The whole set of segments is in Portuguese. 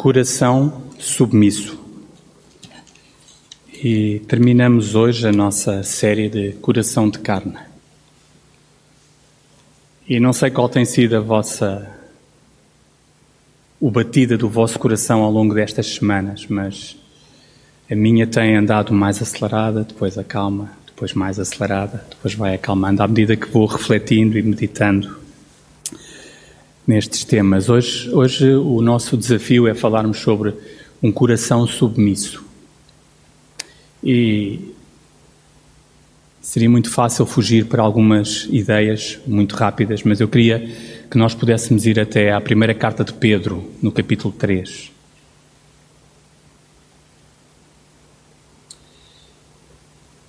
Coração submisso. E terminamos hoje a nossa série de Coração de Carne. E não sei qual tem sido a vossa. o batida do vosso coração ao longo destas semanas, mas a minha tem andado mais acelerada, depois acalma, depois mais acelerada, depois vai acalmando à medida que vou refletindo e meditando nestes temas. Hoje, hoje o nosso desafio é falarmos sobre um coração submisso. E seria muito fácil fugir para algumas ideias muito rápidas, mas eu queria que nós pudéssemos ir até à primeira carta de Pedro, no capítulo 3.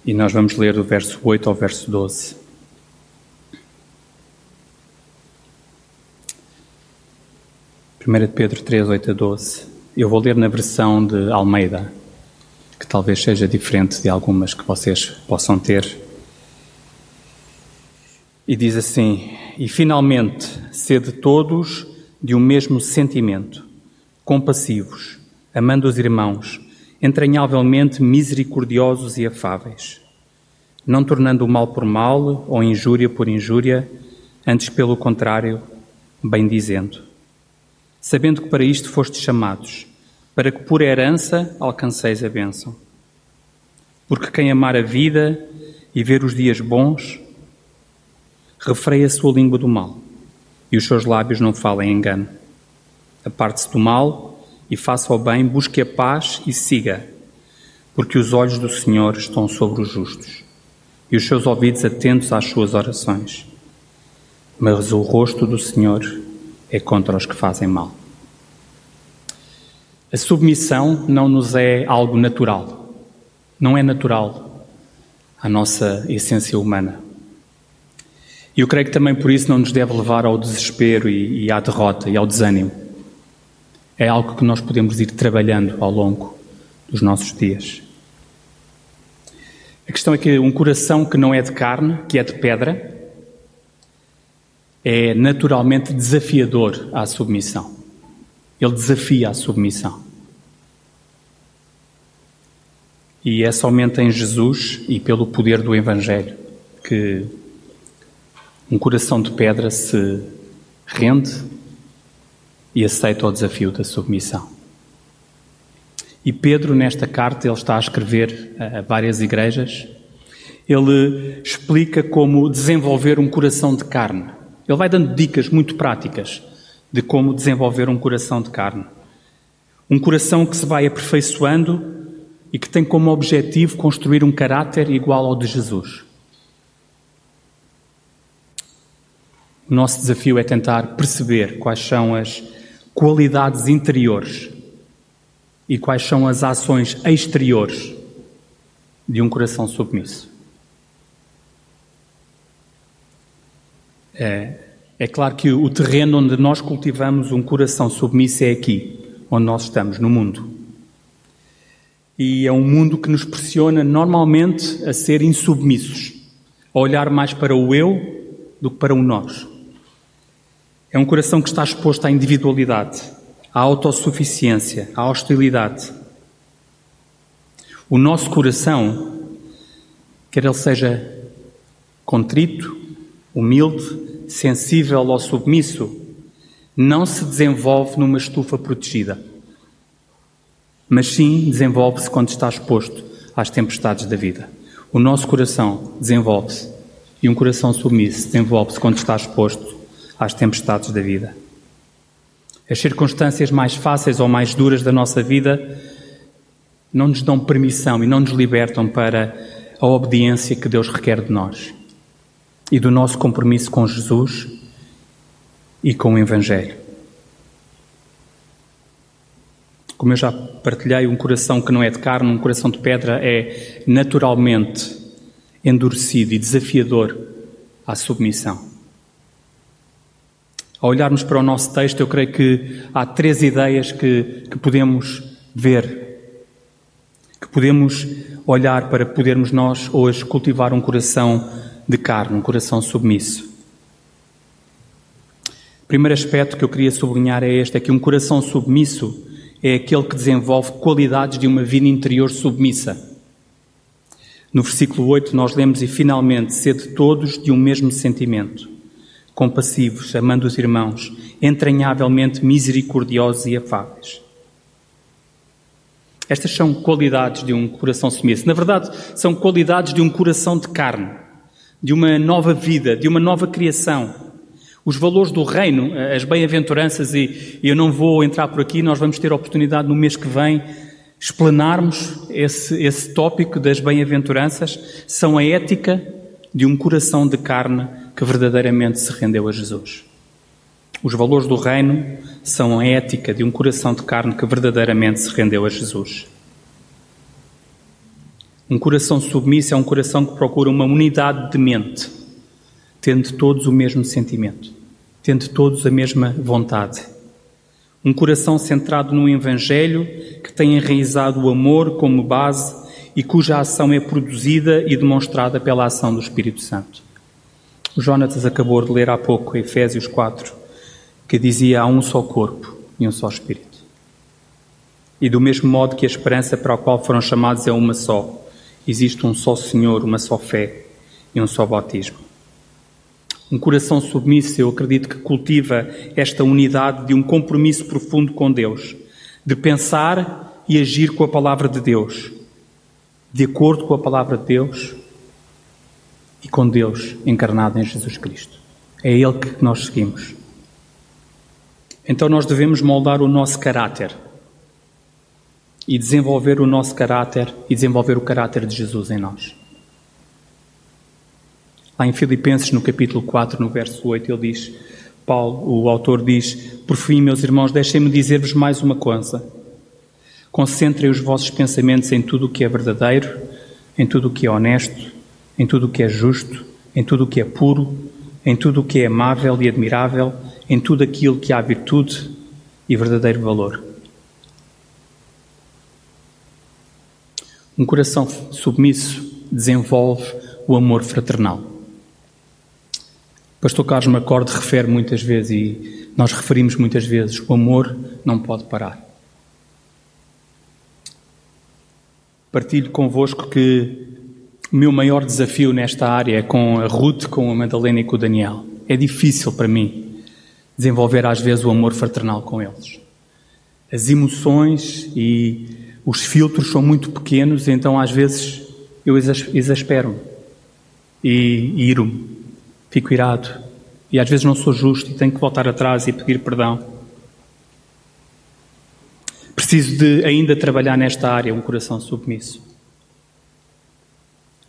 E nós vamos ler do verso 8 ao verso 12. 1 Pedro 3, 8 a 12. Eu vou ler na versão de Almeida, que talvez seja diferente de algumas que vocês possam ter. E diz assim: E finalmente, sede todos de um mesmo sentimento, compassivos, amando os irmãos, entranhavelmente misericordiosos e afáveis, não tornando o mal por mal ou injúria por injúria, antes pelo contrário, bendizendo sabendo que para isto fostes chamados, para que por herança alcanceis a bênção. Porque quem amar a vida e ver os dias bons, refreia a sua língua do mal, e os seus lábios não falem engano. Aparte-se do mal e faça o bem, busque a paz e siga, porque os olhos do Senhor estão sobre os justos, e os seus ouvidos atentos às suas orações. Mas o rosto do Senhor é contra os que fazem mal. A submissão não nos é algo natural. Não é natural à nossa essência humana. E eu creio que também por isso não nos deve levar ao desespero e, e à derrota e ao desânimo. É algo que nós podemos ir trabalhando ao longo dos nossos dias. A questão é que um coração que não é de carne, que é de pedra, é naturalmente desafiador à submissão. Ele desafia a submissão. E é somente em Jesus e pelo poder do Evangelho que um coração de pedra se rende e aceita o desafio da submissão. E Pedro, nesta carta, ele está a escrever a várias igrejas, ele explica como desenvolver um coração de carne. Ele vai dando dicas muito práticas de como desenvolver um coração de carne. Um coração que se vai aperfeiçoando e que tem como objetivo construir um caráter igual ao de Jesus. O nosso desafio é tentar perceber quais são as qualidades interiores e quais são as ações exteriores de um coração submisso. É, é claro que o terreno onde nós cultivamos um coração submisso é aqui, onde nós estamos, no mundo. E é um mundo que nos pressiona normalmente a ser insubmissos, a olhar mais para o eu do que para o nós. É um coração que está exposto à individualidade, à autossuficiência, à hostilidade. O nosso coração, quer ele seja contrito, humilde, sensível ao submisso, não se desenvolve numa estufa protegida, mas sim desenvolve-se quando está exposto às tempestades da vida. O nosso coração desenvolve-se e um coração submisso desenvolve-se quando está exposto às tempestades da vida. As circunstâncias mais fáceis ou mais duras da nossa vida não nos dão permissão e não nos libertam para a obediência que Deus requer de nós e do nosso compromisso com Jesus e com o Evangelho. Como eu já partilhei, um coração que não é de carne, um coração de pedra, é naturalmente endurecido e desafiador à submissão. Ao olharmos para o nosso texto, eu creio que há três ideias que, que podemos ver, que podemos olhar para podermos nós hoje cultivar um coração de carne, um coração submisso. O primeiro aspecto que eu queria sublinhar é este: é que um coração submisso é aquele que desenvolve qualidades de uma vida interior submissa. No versículo 8, nós lemos: E finalmente, sede todos de um mesmo sentimento, compassivos, amando os irmãos, entranhavelmente misericordiosos e afáveis. Estas são qualidades de um coração submisso. Na verdade, são qualidades de um coração de carne, de uma nova vida, de uma nova criação. Os valores do reino, as bem-aventuranças, e eu não vou entrar por aqui, nós vamos ter a oportunidade no mês que vem explanarmos esse, esse tópico das bem-aventuranças, são a ética de um coração de carne que verdadeiramente se rendeu a Jesus. Os valores do reino são a ética de um coração de carne que verdadeiramente se rendeu a Jesus. Um coração submisso é um coração que procura uma unidade de mente, tendo todos o mesmo sentimento, tendo todos a mesma vontade. Um coração centrado no Evangelho que tem enraizado o amor como base e cuja ação é produzida e demonstrada pela ação do Espírito Santo. O Jonatas acabou de ler há pouco Efésios 4, que dizia há um só corpo e um só Espírito. E do mesmo modo que a esperança para a qual foram chamados é uma só, existe um só Senhor, uma só fé e um só batismo. Um coração submisso, eu acredito que cultiva esta unidade de um compromisso profundo com Deus, de pensar e agir com a palavra de Deus, de acordo com a palavra de Deus e com Deus encarnado em Jesus Cristo. É Ele que nós seguimos. Então nós devemos moldar o nosso caráter e desenvolver o nosso caráter e desenvolver o caráter de Jesus em nós. Lá em Filipenses, no capítulo 4, no verso 8, ele diz, Paulo, o autor diz, por fim, meus irmãos, deixem-me dizer-vos mais uma coisa. Concentrem os vossos pensamentos em tudo o que é verdadeiro, em tudo o que é honesto, em tudo o que é justo, em tudo o que é puro, em tudo o que é amável e admirável, em tudo aquilo que há virtude e verdadeiro valor. Um coração submisso desenvolve o amor fraternal. Pastor Carlos Macorde refere muitas vezes e nós referimos muitas vezes: o amor não pode parar. Partilho convosco que o meu maior desafio nesta área é com a Ruth, com a Madalena e com o Daniel. É difícil para mim desenvolver às vezes o amor fraternal com eles. As emoções e os filtros são muito pequenos, então às vezes eu exaspero-me e iro-me fico irado e às vezes não sou justo e tenho que voltar atrás e pedir perdão. Preciso de ainda trabalhar nesta área um coração submisso.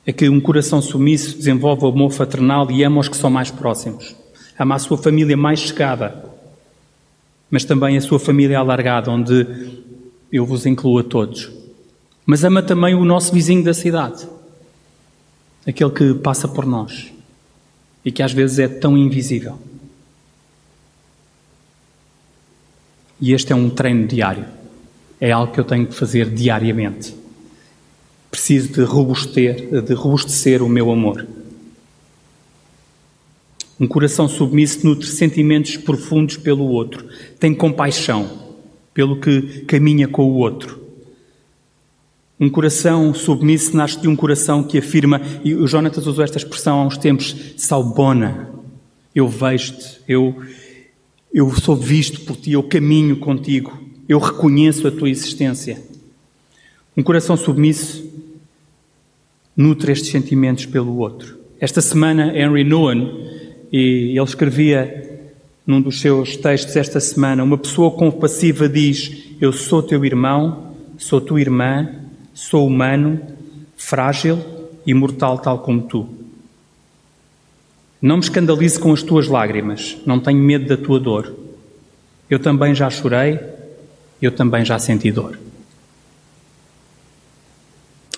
É que um coração submisso desenvolve o amor fraternal e ama os que são mais próximos. Ama a sua família mais chegada, mas também a sua família alargada, onde eu vos incluo a todos. Mas ama também o nosso vizinho da cidade, aquele que passa por nós e que às vezes é tão invisível. E este é um treino diário. É algo que eu tenho que fazer diariamente. Preciso de robustecer, de robustecer o meu amor. Um coração submisso nutre sentimentos profundos pelo outro, tem compaixão pelo que caminha com o outro um coração submisso nasce de um coração que afirma, e o Jonatas usou esta expressão há uns tempos, salbona. Eu vejo-te, eu, eu sou visto por ti, eu caminho contigo, eu reconheço a tua existência. Um coração submisso nutre estes sentimentos pelo outro. Esta semana, Henry Nouwen, e ele escrevia num dos seus textos esta semana, uma pessoa compassiva diz: Eu sou teu irmão, sou tua irmã, Sou humano, frágil e mortal, tal como tu. Não me escandalize com as tuas lágrimas, não tenho medo da tua dor. Eu também já chorei, eu também já senti dor.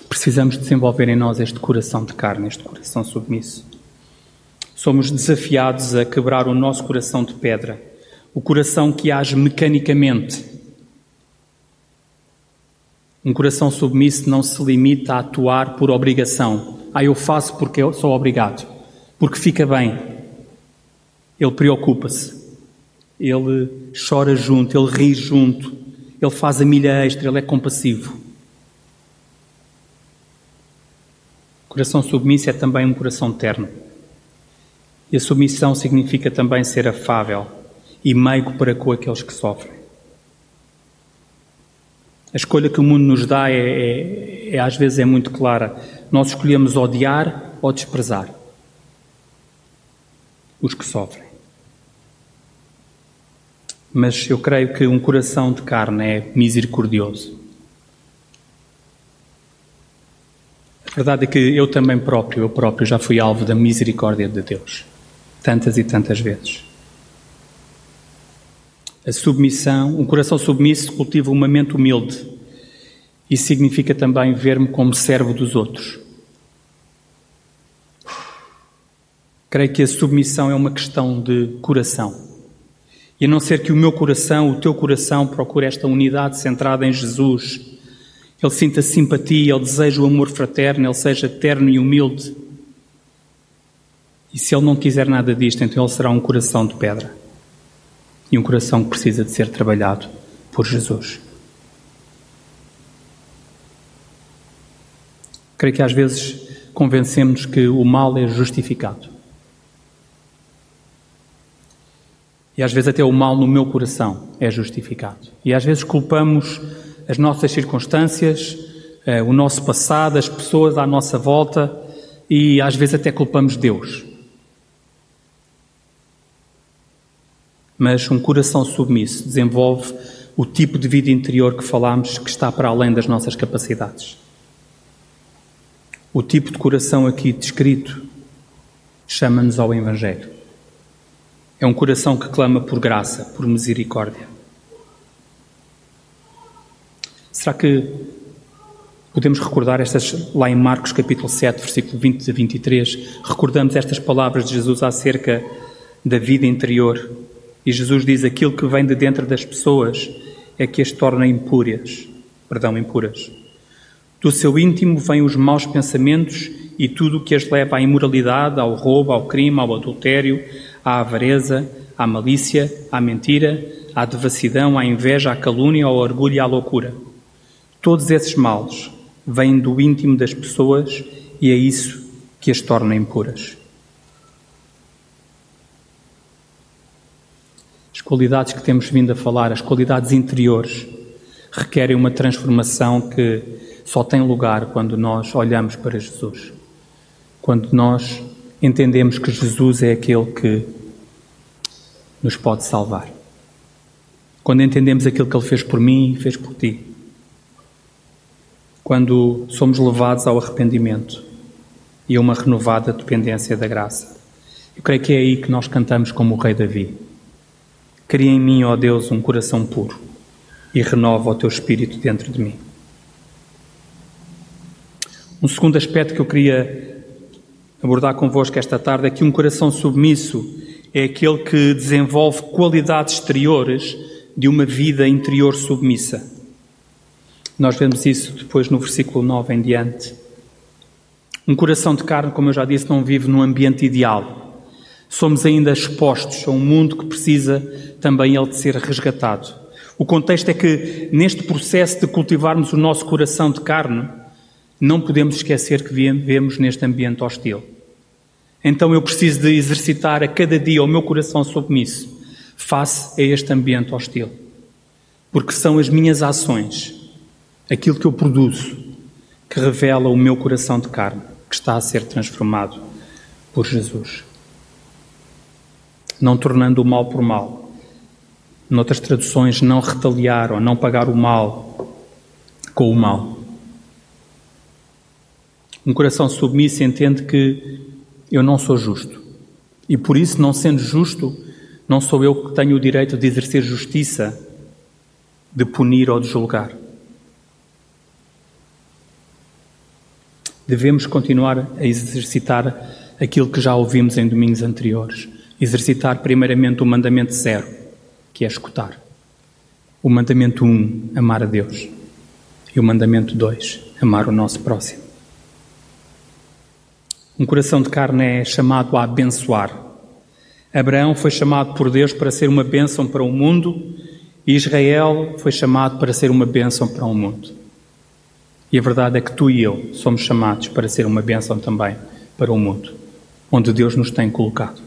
Precisamos desenvolver em nós este coração de carne, este coração submisso. Somos desafiados a quebrar o nosso coração de pedra, o coração que age mecanicamente um coração submisso não se limita a atuar por obrigação. Ah, eu faço porque eu sou obrigado, porque fica bem. Ele preocupa-se, ele chora junto, ele ri junto, ele faz a milha extra, ele é compassivo. Coração submisso é também um coração terno. E a submissão significa também ser afável e meigo para com aqueles que sofrem. A escolha que o mundo nos dá é, é, é às vezes é muito clara. Nós escolhemos odiar ou desprezar os que sofrem. Mas eu creio que um coração de carne é misericordioso. A verdade é que eu também próprio, eu próprio já fui alvo da misericórdia de Deus, tantas e tantas vezes. A submissão, um coração submisso cultiva uma mente humilde. Isso significa também ver-me como servo dos outros. Creio que a submissão é uma questão de coração. E a não ser que o meu coração, o teu coração, procure esta unidade centrada em Jesus, ele sinta simpatia, ele deseja o amor fraterno, ele seja terno e humilde. E se ele não quiser nada disto, então ele será um coração de pedra e um coração que precisa de ser trabalhado por Jesus. Creio que às vezes convencemos que o mal é justificado. E às vezes até o mal no meu coração é justificado. E às vezes culpamos as nossas circunstâncias, eh, o nosso passado, as pessoas à nossa volta e às vezes até culpamos Deus. Mas um coração submisso desenvolve o tipo de vida interior que falámos que está para além das nossas capacidades. O tipo de coração aqui descrito chama-nos ao Evangelho. É um coração que clama por graça, por misericórdia. Será que podemos recordar estas, lá em Marcos capítulo 7, versículo 20 a 23, recordamos estas palavras de Jesus acerca da vida interior e Jesus diz: aquilo que vem de dentro das pessoas é que as torna impuras. Perdão, impuras. Do seu íntimo vêm os maus pensamentos e tudo o que as leva à imoralidade, ao roubo, ao crime, ao adultério, à avareza, à malícia, à mentira, à devassidão, à inveja, à calúnia, ao orgulho e à loucura. Todos esses males vêm do íntimo das pessoas e é isso que as torna impuras. Qualidades que temos vindo a falar, as qualidades interiores, requerem uma transformação que só tem lugar quando nós olhamos para Jesus. Quando nós entendemos que Jesus é aquele que nos pode salvar. Quando entendemos aquilo que Ele fez por mim e fez por ti. Quando somos levados ao arrependimento e a uma renovada dependência da graça. Eu creio que é aí que nós cantamos como o Rei Davi. Cria em mim, ó Deus, um coração puro e renova o teu espírito dentro de mim. Um segundo aspecto que eu queria abordar convosco esta tarde é que um coração submisso é aquele que desenvolve qualidades exteriores de uma vida interior submissa. Nós vemos isso depois no versículo 9 em diante. Um coração de carne, como eu já disse, não vive num ambiente ideal. Somos ainda expostos a um mundo que precisa também ele de ser resgatado. O contexto é que, neste processo de cultivarmos o nosso coração de carne, não podemos esquecer que vivemos neste ambiente hostil. Então eu preciso de exercitar a cada dia o meu coração submisso face a este ambiente hostil. Porque são as minhas ações, aquilo que eu produzo, que revela o meu coração de carne, que está a ser transformado por Jesus não tornando o mal por mal. Noutras traduções, não retaliar ou não pagar o mal com o mal. Um coração submisso entende que eu não sou justo. E por isso, não sendo justo, não sou eu que tenho o direito de exercer justiça, de punir ou de julgar. Devemos continuar a exercitar aquilo que já ouvimos em domingos anteriores exercitar primeiramente o mandamento zero, que é escutar. O mandamento um, amar a Deus. E o mandamento dois, amar o nosso próximo. Um coração de carne é chamado a abençoar. Abraão foi chamado por Deus para ser uma bênção para o mundo E Israel foi chamado para ser uma bênção para o mundo. E a verdade é que tu e eu somos chamados para ser uma bênção também para o mundo, onde Deus nos tem colocado.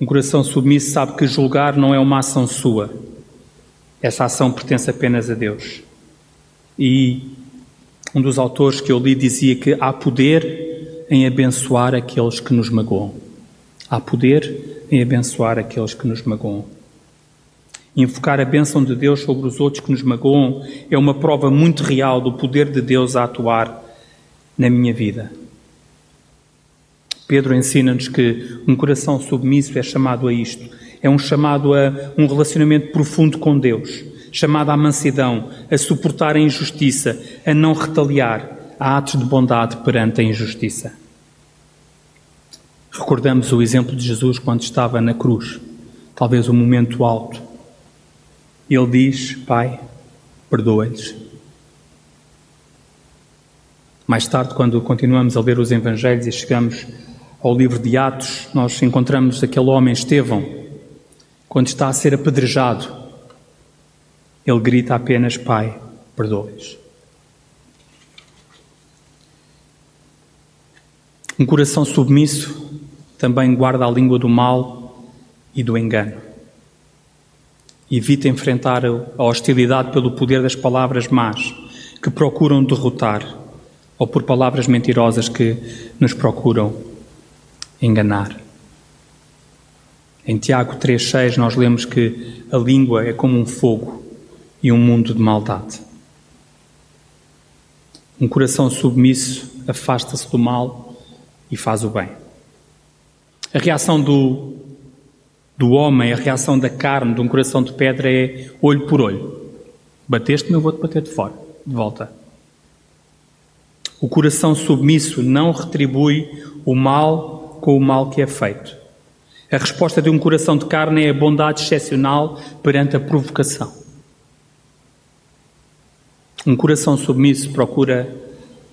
Um coração submisso sabe que julgar não é uma ação sua. Essa ação pertence apenas a Deus. E um dos autores que eu li dizia que há poder em abençoar aqueles que nos magoam. Há poder em abençoar aqueles que nos magoam. Invocar a bênção de Deus sobre os outros que nos magoam é uma prova muito real do poder de Deus a atuar na minha vida. Pedro ensina-nos que um coração submisso é chamado a isto. É um chamado a um relacionamento profundo com Deus, chamado à mansidão, a suportar a injustiça, a não retaliar, a atos de bondade perante a injustiça. Recordamos o exemplo de Jesus quando estava na cruz, talvez um momento alto. Ele diz: Pai, perdoa-lhes. Mais tarde, quando continuamos a ler os Evangelhos e chegamos ao livro de Atos, nós encontramos aquele homem Estevão, quando está a ser apedrejado, ele grita apenas: Pai, perdoe-os. Um coração submisso também guarda a língua do mal e do engano. Evita enfrentar a hostilidade pelo poder das palavras más que procuram derrotar ou por palavras mentirosas que nos procuram enganar. Em Tiago 3,6 nós lemos que a língua é como um fogo e um mundo de maldade. Um coração submisso afasta-se do mal e faz o bem. A reação do, do homem, a reação da carne, de um coração de pedra é olho por olho. Bateste-me, eu vou-te bater de fora, de volta. O coração submisso não retribui o mal com o mal que é feito. A resposta de um coração de carne é a bondade excepcional perante a provocação. Um coração submisso procura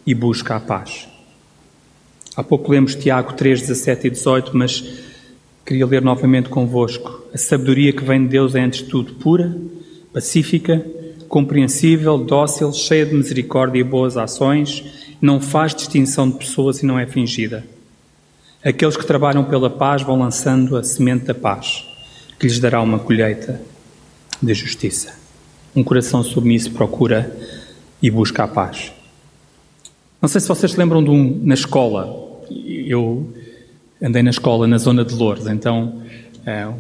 e busca a paz. Há pouco lemos Tiago 3, 17 e 18, mas queria ler novamente convosco. A sabedoria que vem de Deus é, antes de tudo, pura, pacífica, compreensível, dócil, cheia de misericórdia e boas ações, não faz distinção de pessoas e não é fingida. Aqueles que trabalham pela paz vão lançando a semente da paz, que lhes dará uma colheita de justiça. Um coração submisso procura e busca a paz. Não sei se vocês se lembram de um na escola. Eu andei na escola na zona de Lourdes, então é,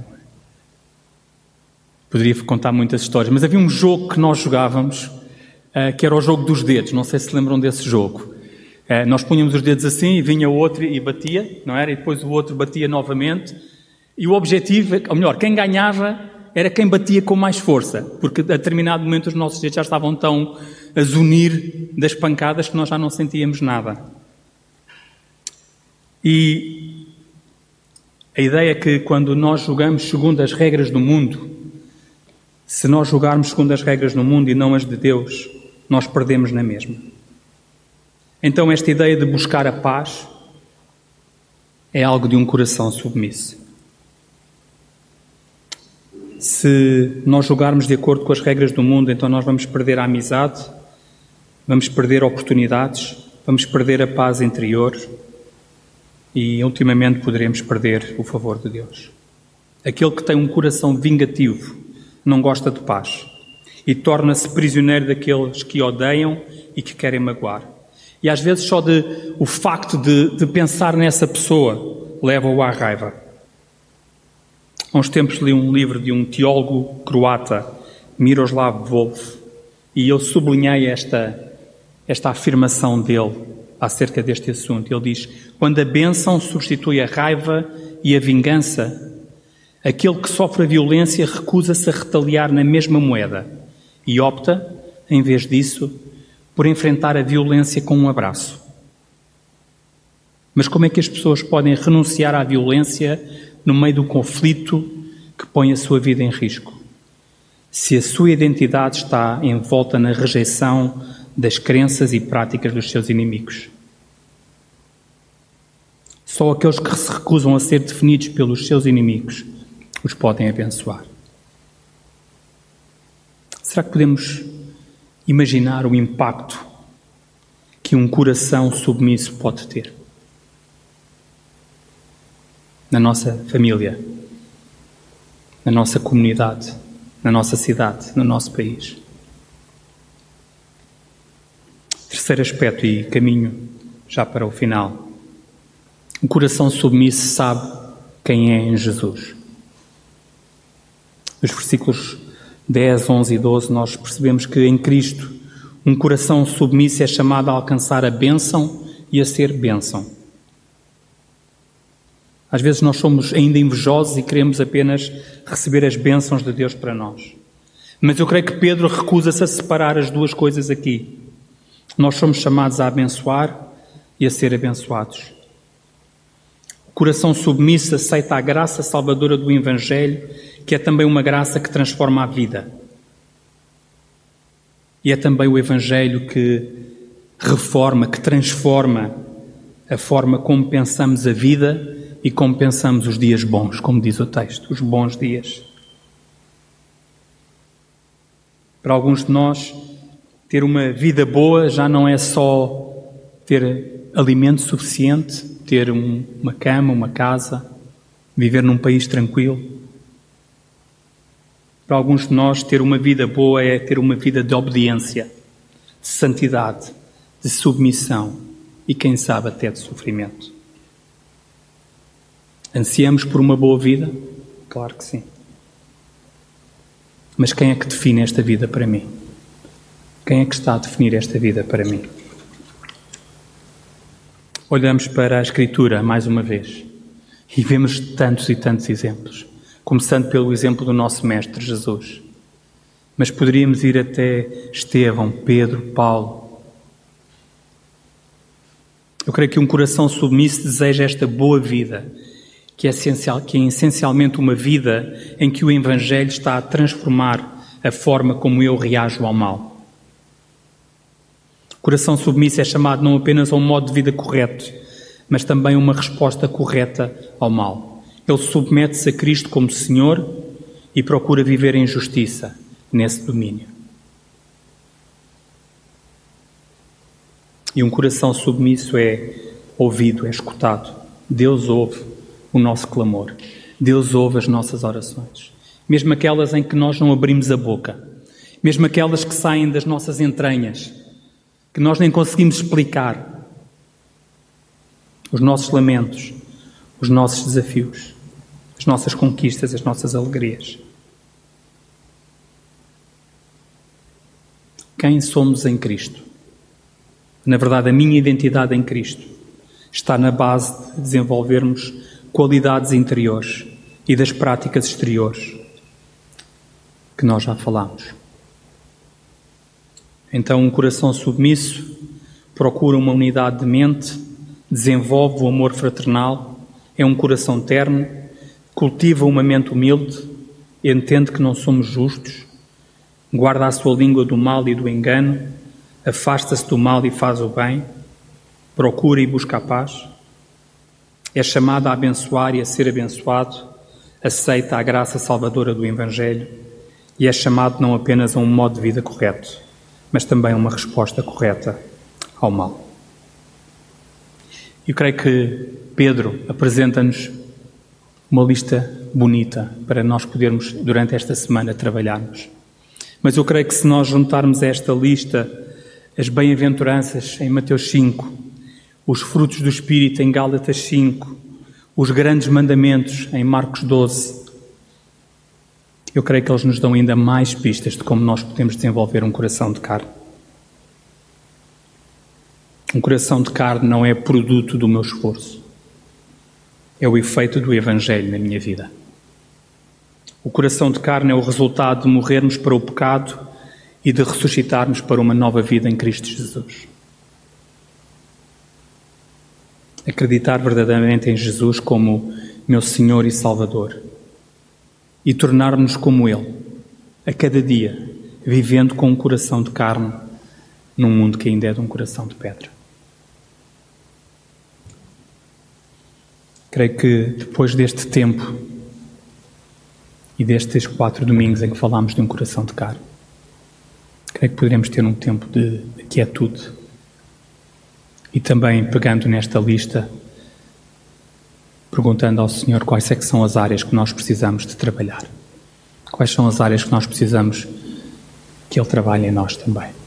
poderia contar muitas histórias, mas havia um jogo que nós jogávamos é, que era o jogo dos dedos. Não sei se se lembram desse jogo. É, nós punhamos os dedos assim e vinha o outro e batia, não era? E depois o outro batia novamente. E o objetivo, ou melhor, quem ganhava era quem batia com mais força, porque a determinado momento os nossos dedos já estavam tão a zunir das pancadas que nós já não sentíamos nada. E a ideia é que quando nós jogamos segundo as regras do mundo, se nós jogarmos segundo as regras do mundo e não as de Deus, nós perdemos na mesma. Então, esta ideia de buscar a paz é algo de um coração submisso. Se nós jogarmos de acordo com as regras do mundo, então nós vamos perder a amizade, vamos perder oportunidades, vamos perder a paz interior e, ultimamente, poderemos perder o favor de Deus. Aquele que tem um coração vingativo não gosta de paz e torna-se prisioneiro daqueles que odeiam e que querem magoar. E às vezes só de, o facto de, de pensar nessa pessoa leva-o à raiva. Há uns tempos li um livro de um teólogo croata, Miroslav Volf, e eu sublinhei esta, esta afirmação dele acerca deste assunto. Ele diz: Quando a bênção substitui a raiva e a vingança, aquele que sofre a violência recusa-se a retaliar na mesma moeda e opta, em vez disso, por enfrentar a violência com um abraço. Mas como é que as pessoas podem renunciar à violência no meio do conflito que põe a sua vida em risco? Se a sua identidade está envolta na rejeição das crenças e práticas dos seus inimigos. Só aqueles que se recusam a ser definidos pelos seus inimigos os podem abençoar. Será que podemos imaginar o impacto que um coração submisso pode ter? Na nossa família, na nossa comunidade, na nossa cidade, no nosso país. Terceiro aspecto e caminho já para o final. Um coração submisso sabe quem é em Jesus. Nos versículos 10, 11 e 12, nós percebemos que em Cristo um coração submisso é chamado a alcançar a bênção e a ser bênção. Às vezes nós somos ainda invejosos e queremos apenas receber as bênçãos de Deus para nós. Mas eu creio que Pedro recusa-se a separar as duas coisas aqui. Nós somos chamados a abençoar e a ser abençoados. O coração submisso aceita a graça salvadora do Evangelho, que é também uma graça que transforma a vida. E é também o Evangelho que reforma, que transforma a forma como pensamos a vida e como pensamos os dias bons, como diz o texto, os bons dias. Para alguns de nós, ter uma vida boa já não é só ter alimento suficiente, ter um, uma cama, uma casa, viver num país tranquilo. Para alguns de nós, ter uma vida boa é ter uma vida de obediência, de santidade, de submissão e, quem sabe, até de sofrimento. Ansiamos por uma boa vida? Claro que sim. Mas quem é que define esta vida para mim? Quem é que está a definir esta vida para mim? Olhamos para a Escritura mais uma vez e vemos tantos e tantos exemplos começando pelo exemplo do nosso Mestre Jesus. Mas poderíamos ir até Estevão, Pedro, Paulo. Eu creio que um coração submisso deseja esta boa vida, que é, essencial, que é essencialmente uma vida em que o Evangelho está a transformar a forma como eu reajo ao mal. O coração submisso é chamado não apenas a um modo de vida correto, mas também a uma resposta correta ao mal. Ele submete-se a Cristo como Senhor e procura viver em justiça nesse domínio. E um coração submisso é ouvido, é escutado. Deus ouve o nosso clamor. Deus ouve as nossas orações. Mesmo aquelas em que nós não abrimos a boca. Mesmo aquelas que saem das nossas entranhas, que nós nem conseguimos explicar. Os nossos lamentos, os nossos desafios, as nossas conquistas, as nossas alegrias. Quem somos em Cristo? Na verdade, a minha identidade em Cristo está na base de desenvolvermos qualidades interiores e das práticas exteriores que nós já falamos. Então, um coração submisso procura uma unidade de mente, desenvolve o amor fraternal é um coração terno, cultiva uma mente humilde, entende que não somos justos, guarda a sua língua do mal e do engano, afasta-se do mal e faz o bem, procura e busca a paz, é chamado a abençoar e a ser abençoado, aceita a graça salvadora do Evangelho e é chamado não apenas a um modo de vida correto, mas também a uma resposta correta ao mal. Eu creio que Pedro apresenta-nos uma lista bonita para nós podermos, durante esta semana, trabalharmos. Mas eu creio que se nós juntarmos a esta lista as bem-aventuranças em Mateus 5, os frutos do Espírito em Gálatas 5, os grandes mandamentos em Marcos 12, eu creio que eles nos dão ainda mais pistas de como nós podemos desenvolver um coração de carne. Um coração de carne não é produto do meu esforço. É o efeito do Evangelho na minha vida. O coração de carne é o resultado de morrermos para o pecado e de ressuscitarmos para uma nova vida em Cristo Jesus. Acreditar verdadeiramente em Jesus como meu Senhor e Salvador e tornar-nos como Ele, a cada dia, vivendo com um coração de carne num mundo que ainda é de um coração de pedra. Creio que depois deste tempo e destes quatro domingos em que falámos de um coração de carne, creio que poderemos ter um tempo de, de quietude. E também, pegando nesta lista, perguntando ao Senhor quais é são as áreas que nós precisamos de trabalhar. Quais são as áreas que nós precisamos que Ele trabalhe em nós também.